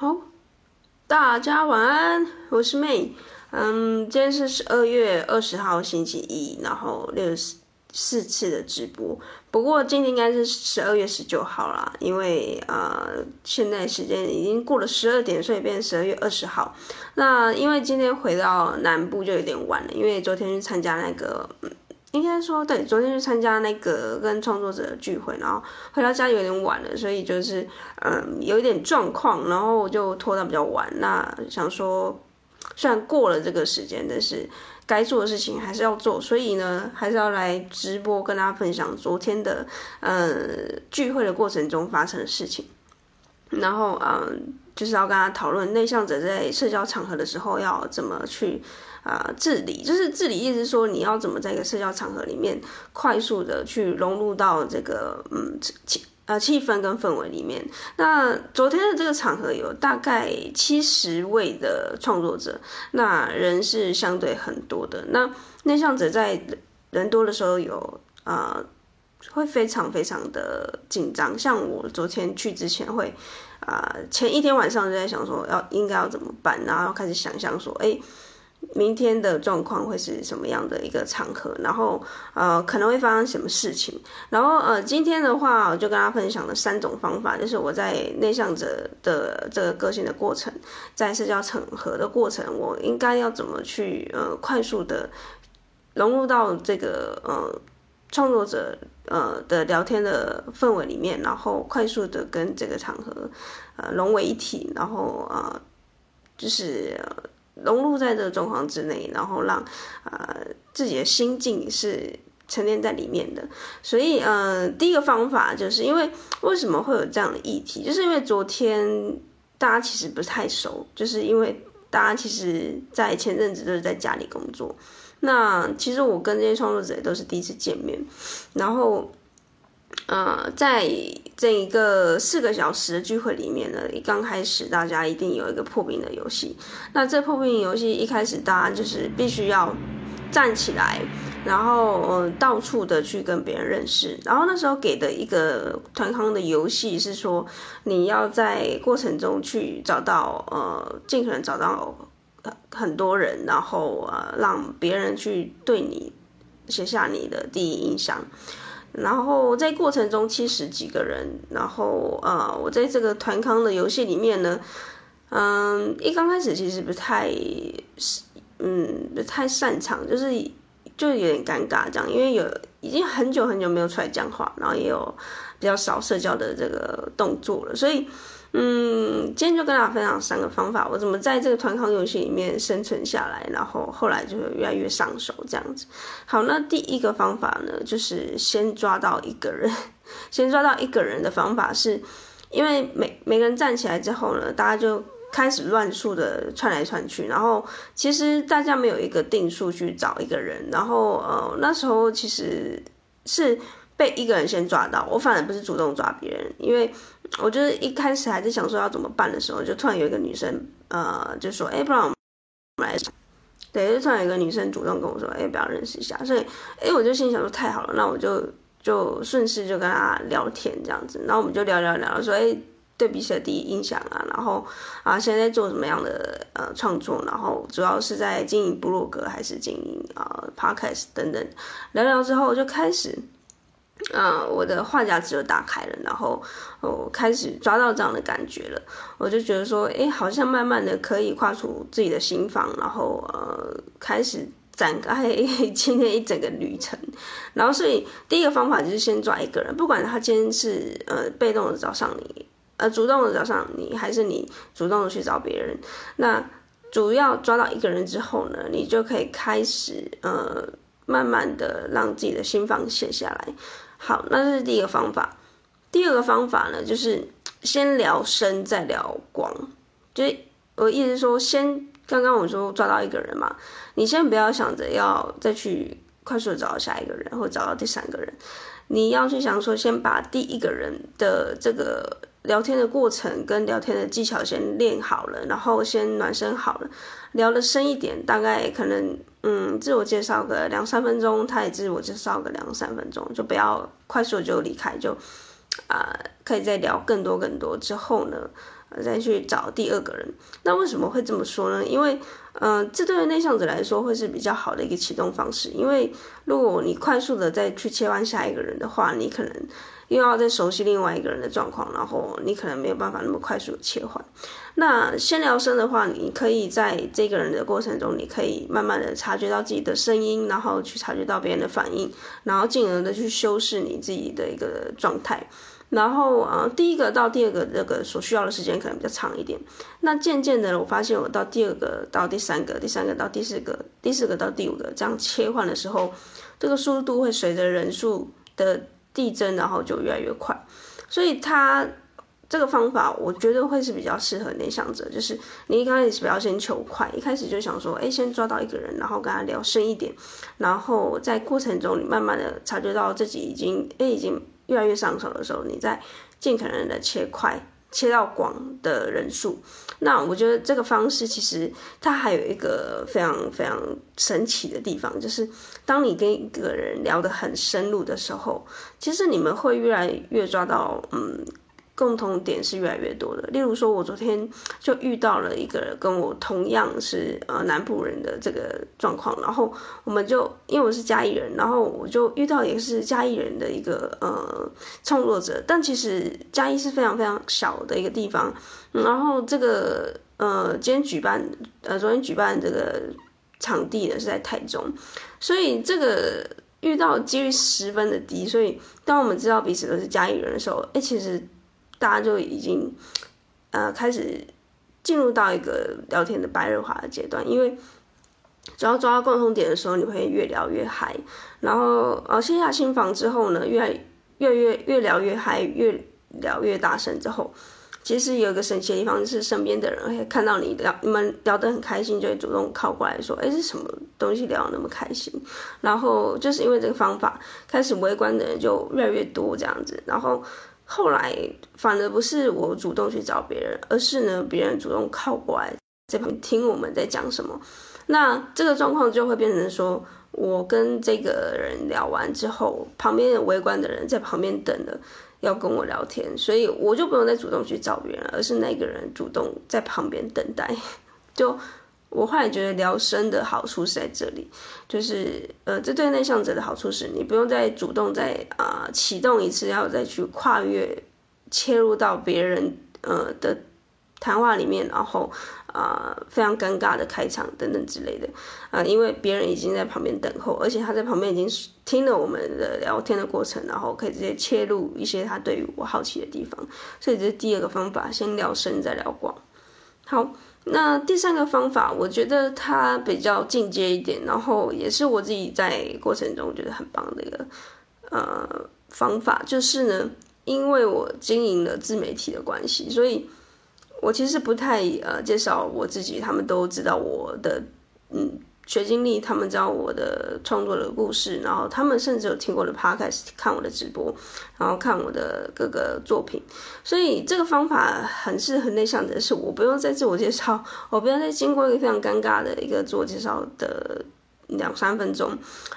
好，大家晚安，我是妹。嗯，今天是十二月二十号星期一，然后六十四次的直播。不过今天应该是十二月十九号啦，因为呃，现在时间已经过了十二点，所以变十二月二十号。那因为今天回到南部就有点晚了，因为昨天去参加那个。应该说对，昨天去参加那个跟创作者的聚会，然后回到家有点晚了，所以就是嗯有一点状况，然后我就拖到比较晚。那想说，虽然过了这个时间，但是该做的事情还是要做，所以呢还是要来直播跟大家分享昨天的嗯聚会的过程中发生的事情，然后嗯就是要跟他讨论内向者在社交场合的时候要怎么去。啊、治理就是治理，意思是说你要怎么在一个社交场合里面快速的去融入到这个嗯气呃气氛跟氛围里面。那昨天的这个场合有大概七十位的创作者，那人是相对很多的。那内向者在人多的时候有啊、呃，会非常非常的紧张。像我昨天去之前会啊、前一天晚上就在想说要应该要怎么办，然后开始想象说，哎。明天的状况会是什么样的一个场合？然后呃，可能会发生什么事情？然后呃，今天的话，我就跟大家分享了三种方法，就是我在内向者的这个个性的过程，在社交场合的过程，我应该要怎么去呃快速的融入到这个呃创作者呃的聊天的氛围里面，然后快速的跟这个场合呃融为一体，然后呃就是。融入在这个状况之内，然后让呃自己的心境是沉淀在里面的。所以呃，第一个方法就是因为为什么会有这样的议题，就是因为昨天大家其实不太熟，就是因为大家其实在前阵子都是在家里工作。那其实我跟这些创作者也都是第一次见面，然后。呃，在这一个四个小时的聚会里面呢，一刚开始大家一定有一个破冰的游戏。那这破冰游戏一开始大家就是必须要站起来，然后呃到处的去跟别人认识。然后那时候给的一个团康的游戏是说，你要在过程中去找到呃尽可能找到很多人，然后呃让别人去对你写下你的第一印象。然后在过程中七十几个人，然后呃，我在这个团康的游戏里面呢，嗯，一刚开始其实不太，嗯，不太擅长，就是就有点尴尬这样，因为有已经很久很久没有出来讲话，然后也有比较少社交的这个动作了，所以。嗯，今天就跟大家分享三个方法，我怎么在这个团康游戏里面生存下来，然后后来就越来越上手这样子。好，那第一个方法呢，就是先抓到一个人，先抓到一个人的方法是，因为每每个人站起来之后呢，大家就开始乱数的窜来窜去，然后其实大家没有一个定数去找一个人，然后呃那时候其实是。被一个人先抓到，我反而不是主动抓别人，因为我就是一开始还在想说要怎么办的时候，就突然有一个女生，呃，就说，哎，不然我们来，对，就突然有一个女生主动跟我说，哎，不要认识一下，所以，哎，我就心想说太好了，那我就就顺势就跟她聊天这样子，然后我们就聊聊聊，说，哎，对彼此的第一印象啊，然后啊，现在做什么样的呃创作，然后主要是在经营部落格还是经营啊、呃、Podcast 等等，聊聊之后就开始。啊、嗯，我的话匣子就打开了，然后我开始抓到这样的感觉了，我就觉得说，哎，好像慢慢的可以跨出自己的心房，然后呃，开始展开 今天一整个旅程。然后，所以第一个方法就是先抓一个人，不管他今天是呃被动的找上你，呃主动的找上你，还是你主动的去找别人，那主要抓到一个人之后呢，你就可以开始呃，慢慢的让自己的心房卸下来。好，那这是第一个方法。第二个方法呢，就是先聊深再聊广。就是我意思说，先刚刚我说抓到一个人嘛，你先不要想着要再去快速的找到下一个人，或找到第三个人。你要去想说，先把第一个人的这个聊天的过程跟聊天的技巧先练好了，然后先暖身好了，聊得深一点，大概可能。嗯，自我介绍个两三分钟，他也自我介绍个两三分钟，就不要快速就离开，就啊、可以再聊更多更多之后呢，再去找第二个人。那为什么会这么说呢？因为，嗯、这对于内向者来说会是比较好的一个启动方式。因为如果你快速的再去切换下一个人的话，你可能又要再熟悉另外一个人的状况，然后你可能没有办法那么快速的切换。那先聊生的话，你可以在这个人的过程中，你可以慢慢的察觉到自己的声音，然后去察觉到别人的反应，然后进而的去修饰你自己的一个状态。然后啊、呃，第一个到第二个这个所需要的时间可能比较长一点。那渐渐的，我发现我到第二个到第三个，第三个到第四个，第四个到第五个这样切换的时候，这个速度会随着人数的递增，然后就越来越快。所以他这个方法，我觉得会是比较适合内向者，就是你一开始不要先求快，一开始就想说，哎，先抓到一个人，然后跟他聊深一点，然后在过程中你慢慢的察觉到自己已经，哎，已经。越来越上手的时候，你再尽可能的切快，切到广的人数。那我觉得这个方式其实它还有一个非常非常神奇的地方，就是当你跟一个人聊得很深入的时候，其实你们会越来越抓到，嗯。共同点是越来越多的，例如说，我昨天就遇到了一个跟我同样是呃南部人的这个状况，然后我们就因为我是嘉义人，然后我就遇到也是嘉义人的一个呃创作者，但其实嘉义是非常非常小的一个地方，然后这个呃今天举办呃昨天举办这个场地呢是在台中，所以这个遇到几率十分的低，所以当我们知道彼此都是嘉义人的时候，哎，其实。大家就已经，呃，开始进入到一个聊天的白热化的阶段，因为只要抓到共同点的时候，你会越聊越嗨。然后，呃，卸下心防之后呢，越越越越聊越嗨，越聊越大声之后，其实有一个神奇的地方，就是身边的人会看到你聊，你们聊得很开心，就会主动靠过来说：“哎，是什么东西聊得那么开心？”然后就是因为这个方法，开始围观的人就越来越多，这样子，然后。后来反而不是我主动去找别人，而是呢，别人主动靠过来在旁边听我们在讲什么。那这个状况就会变成说，我跟这个人聊完之后，旁边的围观的人在旁边等了，要跟我聊天，所以我就不用再主动去找别人，而是那个人主动在旁边等待，就。我后来觉得聊深的好处是在这里，就是呃，这对内向者的好处是你不用再主动再啊、呃、启动一次，要再去跨越切入到别人呃的谈话里面，然后啊、非常尴尬的开场等等之类的啊、因为别人已经在旁边等候，而且他在旁边已经听了我们的聊天的过程，然后可以直接切入一些他对于我好奇的地方，所以这是第二个方法，先聊深再聊广。好。那第三个方法，我觉得它比较进阶一点，然后也是我自己在过程中觉得很棒的一个呃方法，就是呢，因为我经营了自媒体的关系，所以我其实不太呃介绍我自己，他们都知道我的嗯。学经历，他们知道我的创作的故事，然后他们甚至有听过的 podcast，看我的直播，然后看我的各个作品，所以这个方法很适合内向者，是我不用再自我介绍，我不用再经过一个非常尴尬的一个自我介绍的两三分钟，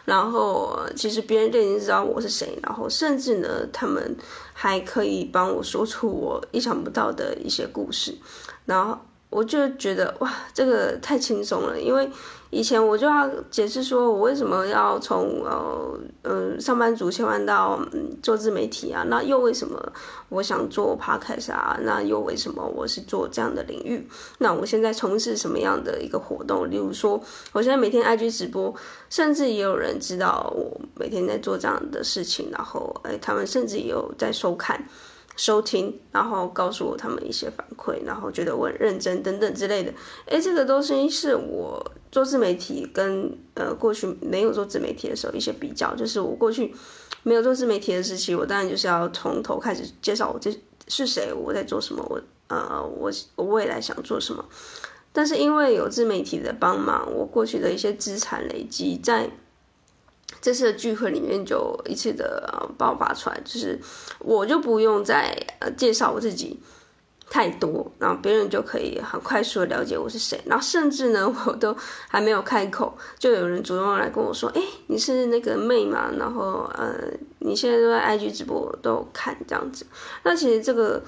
然后其实别人就已经知道我是谁，然后甚至呢，他们还可以帮我说出我意想不到的一些故事，然后我就觉得哇，这个太轻松了，因为。以前我就要解释说，我为什么要从呃嗯、上班族切换到嗯做自媒体啊？那又为什么我想做 podcast 啊？那又为什么我是做这样的领域？那我现在从事什么样的一个活动？例如说，我现在每天 IG 直播，甚至也有人知道我每天在做这样的事情，然后哎，他们甚至也有在收看。收听，然后告诉我他们一些反馈，然后觉得我很认真等等之类的。诶，这个东西是我做自媒体跟呃过去没有做自媒体的时候一些比较，就是我过去没有做自媒体的时期，我当然就是要从头开始介绍我这是谁，我在做什么，我呃我我未来想做什么。但是因为有自媒体的帮忙，我过去的一些资产累积在。这次的聚会里面就一次的爆发出来，就是我就不用再呃介绍我自己，太多，然后别人就可以很快速的了解我是谁。然后甚至呢，我都还没有开口，就有人主动来跟我说：“哎，你是那个妹嘛？然后呃，你现在都在 IG 直播都有看这样子。”那其实这个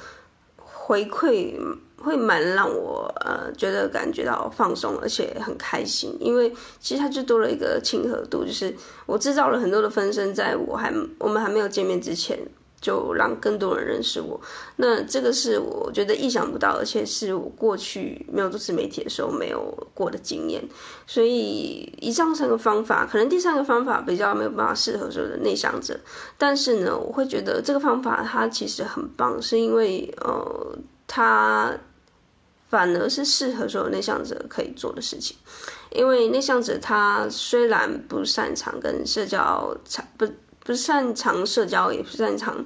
回馈会蛮让我呃觉得感觉到放松，而且很开心，因为其实它就多了一个亲和度，就是我制造了很多的分身，在我还我们还没有见面之前。就让更多人认识我，那这个是我觉得意想不到，而且是我过去没有做自媒体的时候没有过的经验。所以以上三个方法，可能第三个方法比较没有办法适合所有的内向者，但是呢，我会觉得这个方法它其实很棒，是因为呃，它反而是适合所有内向者可以做的事情。因为内向者他虽然不擅长跟社交，不。不擅长社交，也不擅长，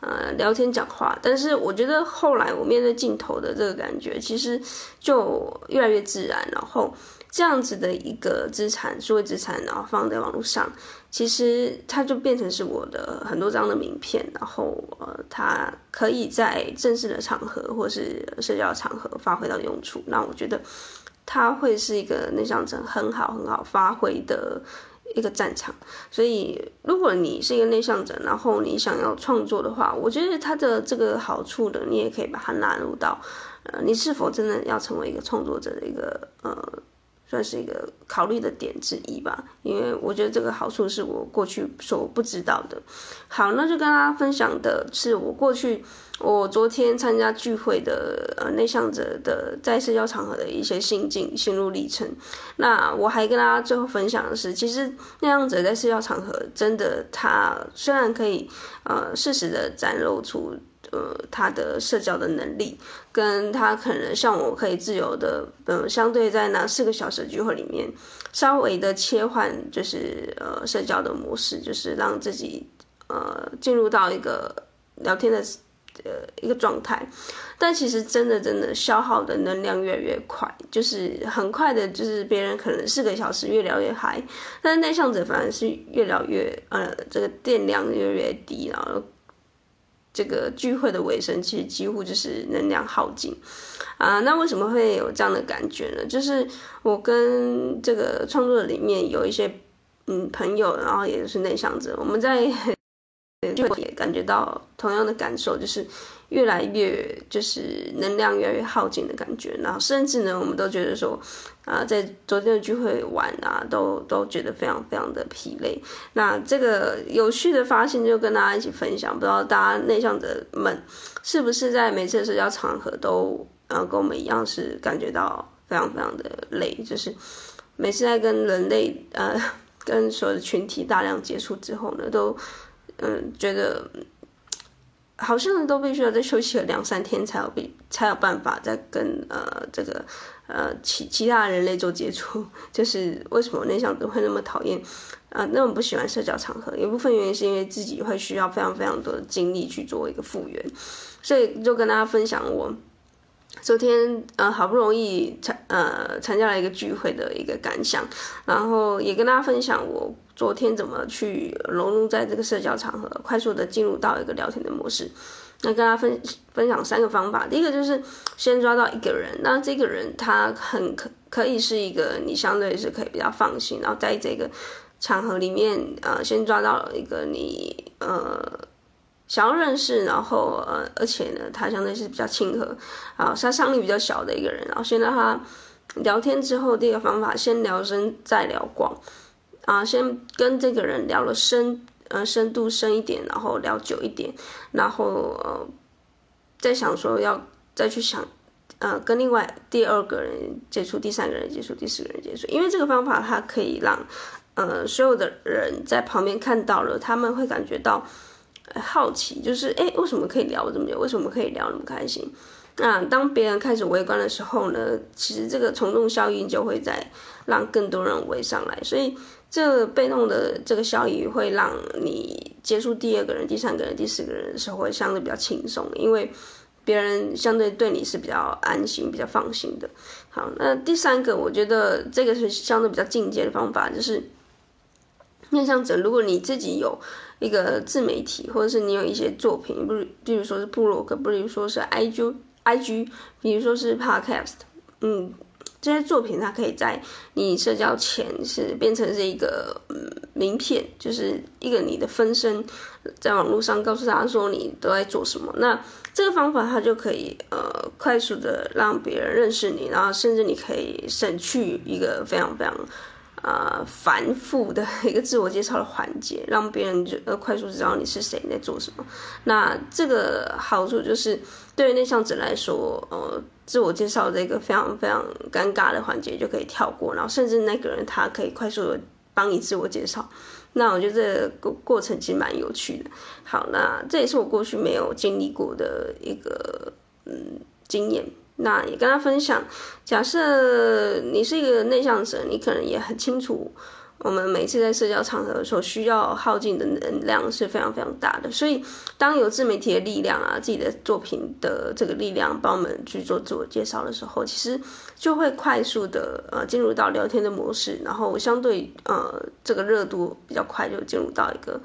呃，聊天讲话。但是我觉得后来我面对镜头的这个感觉，其实就越来越自然。然后这样子的一个资产，数位资产，然后放在网络上，其实它就变成是我的很多张的名片。然后呃，它可以在正式的场合或是社交场合发挥到用处。那我觉得它会是一个内向者很好很好发挥的。一个战场，所以如果你是一个内向者，然后你想要创作的话，我觉得它的这个好处的，你也可以把它纳入到，呃，你是否真的要成为一个创作者的一个呃。算是一个考虑的点之一吧，因为我觉得这个好处是我过去所不知道的。好，那就跟大家分享的是我过去，我昨天参加聚会的呃内向者的在社交场合的一些心境、心路历程。那我还跟大家最后分享的是，其实内向者在社交场合真的，他虽然可以呃适时的展露出。呃，他的社交的能力，跟他可能像我可以自由的，呃，相对在那四个小时的聚会里面，稍微的切换，就是呃社交的模式，就是让自己呃进入到一个聊天的呃一个状态。但其实真的真的消耗的能量越来越快，就是很快的，就是别人可能四个小时越聊越嗨，但是内向者反而是越聊越呃这个电量越来越低，然后。这个聚会的尾声，其实几乎就是能量耗尽啊。那为什么会有这样的感觉呢？就是我跟这个创作里面有一些嗯朋友，然后也就是内向者，我们在就也感觉到同样的感受，就是。越来越就是能量越来越耗尽的感觉，然后甚至呢，我们都觉得说，啊，在昨天的聚会玩啊，都都觉得非常非常的疲累。那这个有趣的发现就跟大家一起分享，不知道大家内向者们是不是在每次社交场合都，呃，跟我们一样是感觉到非常非常的累，就是每次在跟人类呃跟所有的群体大量接触之后呢，都嗯觉得。好像都必须要再休息了两三天才有必才有办法再跟呃这个呃其其他人类做接触，就是为什么内向都会那么讨厌啊、那么不喜欢社交场合？有部分原因是因为自己会需要非常非常多的精力去做一个复原，所以就跟大家分享我。昨天呃好不容易参呃参加了一个聚会的一个感想，然后也跟大家分享我昨天怎么去融入在这个社交场合，快速的进入到一个聊天的模式。那跟大家分分享三个方法，第一个就是先抓到一个人，那这个人他很可可以是一个你相对是可以比较放心，然后在这个场合里面呃先抓到一个你呃。想要认识，然后呃，而且呢，他相对是比较亲和，啊，杀伤力比较小的一个人。然后先让他聊天之后，第一个方法先聊深再聊广，啊，先跟这个人聊了深，呃，深度深一点，然后聊久一点，然后呃，再想说要再去想，呃，跟另外第二个人接触，第三个人接触，第四个人接触，因为这个方法它可以让呃所有的人在旁边看到了，他们会感觉到。好奇就是，哎，为什么可以聊这么久？为什么可以聊那么开心？那当别人开始围观的时候呢？其实这个从众效应就会在让更多人围上来，所以这被动的这个效应会让你接触第二个人、第三个人、第四个人的时候会相对比较轻松，因为别人相对对你是比较安心、比较放心的。好，那第三个，我觉得这个是相对比较进阶的方法，就是面向者，如果你自己有。一个自媒体，或者是你有一些作品，不，比如说是部落格，不如说是 IG IG，比如说是 Podcast，嗯。这些作品，它可以在你社交前是变成是一个名片，就是一个你的分身，在网络上告诉大家说你都在做什么。那这个方法它就可以呃快速的让别人认识你，然后甚至你可以省去一个非常非常呃繁复的一个自我介绍的环节，让别人就呃快速知道你是谁，你在做什么。那这个好处就是对于内向者来说，呃。自我介绍这个非常非常尴尬的环节就可以跳过，然后甚至那个人他可以快速的帮你自我介绍，那我觉得这个过过程其实蛮有趣的。好，那这也是我过去没有经历过的一个嗯经验，那也跟他分享。假设你是一个内向者，你可能也很清楚。我们每次在社交场合所需要耗尽的能量是非常非常大的，所以当有自媒体的力量啊，自己的作品的这个力量帮我们去做自我介绍的时候，其实就会快速的呃进入到聊天的模式，然后相对呃这个热度比较快就进入到一个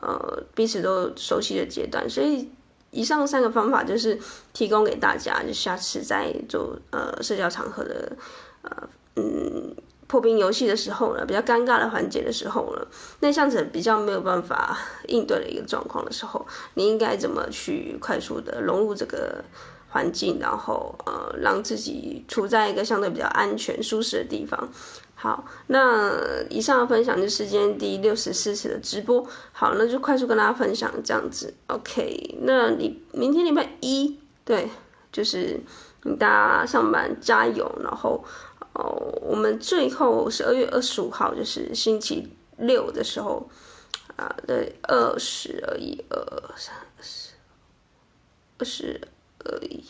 呃彼此都熟悉的阶段。所以以上三个方法就是提供给大家，就下次在做呃社交场合的呃嗯。破冰游戏的时候呢，比较尴尬的环节的时候呢，内向者比较没有办法应对的一个状况的时候，你应该怎么去快速的融入这个环境，然后呃，让自己处在一个相对比较安全、舒适的地方。好，那以上的分享就是今天第六十四次的直播。好，那就快速跟大家分享这样子。OK，那你明天礼拜一，对，就是大家上班加油，然后。哦，我们最后十二月二十五号就是星期六的时候，啊，对，二十而已，二三四，二十而已，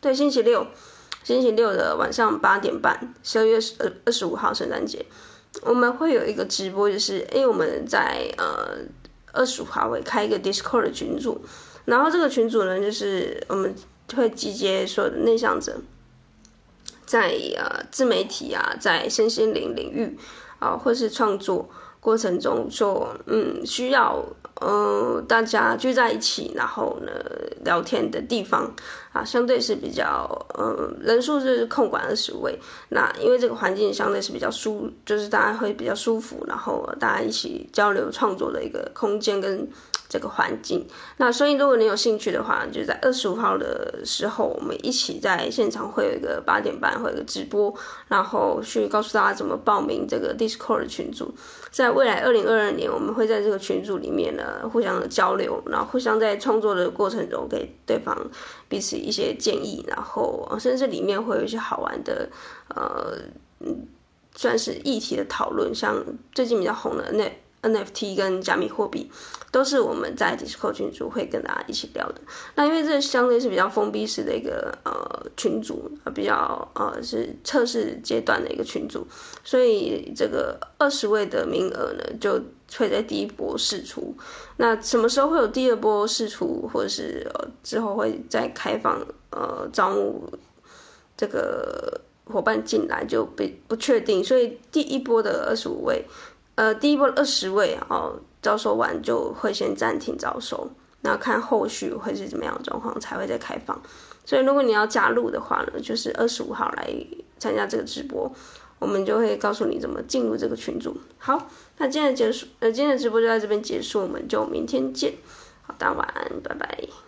对，星期六，星期六的晚上八点半，十二月二二十五号圣诞节，我们会有一个直播，就是因为我们在呃二十五号会开一个 Discord 的群组，然后这个群组呢，就是我们会集结所有的内向者。在呃自媒体啊，在身心灵领域啊，或是创作过程中做嗯需要呃大家聚在一起，然后呢聊天的地方啊，相对是比较呃人数就是控管二十位。那因为这个环境相对是比较舒，就是大家会比较舒服，然后大家一起交流创作的一个空间跟。这个环境，那所以如果你有兴趣的话，就在二十五号的时候，我们一起在现场会有一个八点半会有一个直播，然后去告诉大家怎么报名这个 Discord 的群组。在未来二零二二年，我们会在这个群组里面呢互相的交流，然后互相在创作的过程中给对方彼此一些建议，然后甚至里面会有一些好玩的呃算是议题的讨论，像最近比较红的那。NFT 跟加密货币都是我们在 Discord 群组会跟大家一起聊的。那因为这相对是比较封闭式的一个呃群组，比较呃是测试阶段的一个群组，所以这个二十位的名额呢就会在第一波试出。那什么时候会有第二波试出，或者是、呃、之后会再开放呃招募这个伙伴进来就不不确定。所以第一波的二十五位。呃，第一波二十位哦，招收完就会先暂停招收，那看后续会是怎么样的状况才会再开放。所以如果你要加入的话呢，就是二十五号来参加这个直播，我们就会告诉你怎么进入这个群组。好，那今天结束，呃，今天的直播就在这边结束，我们就明天见。好，大家晚安，拜拜。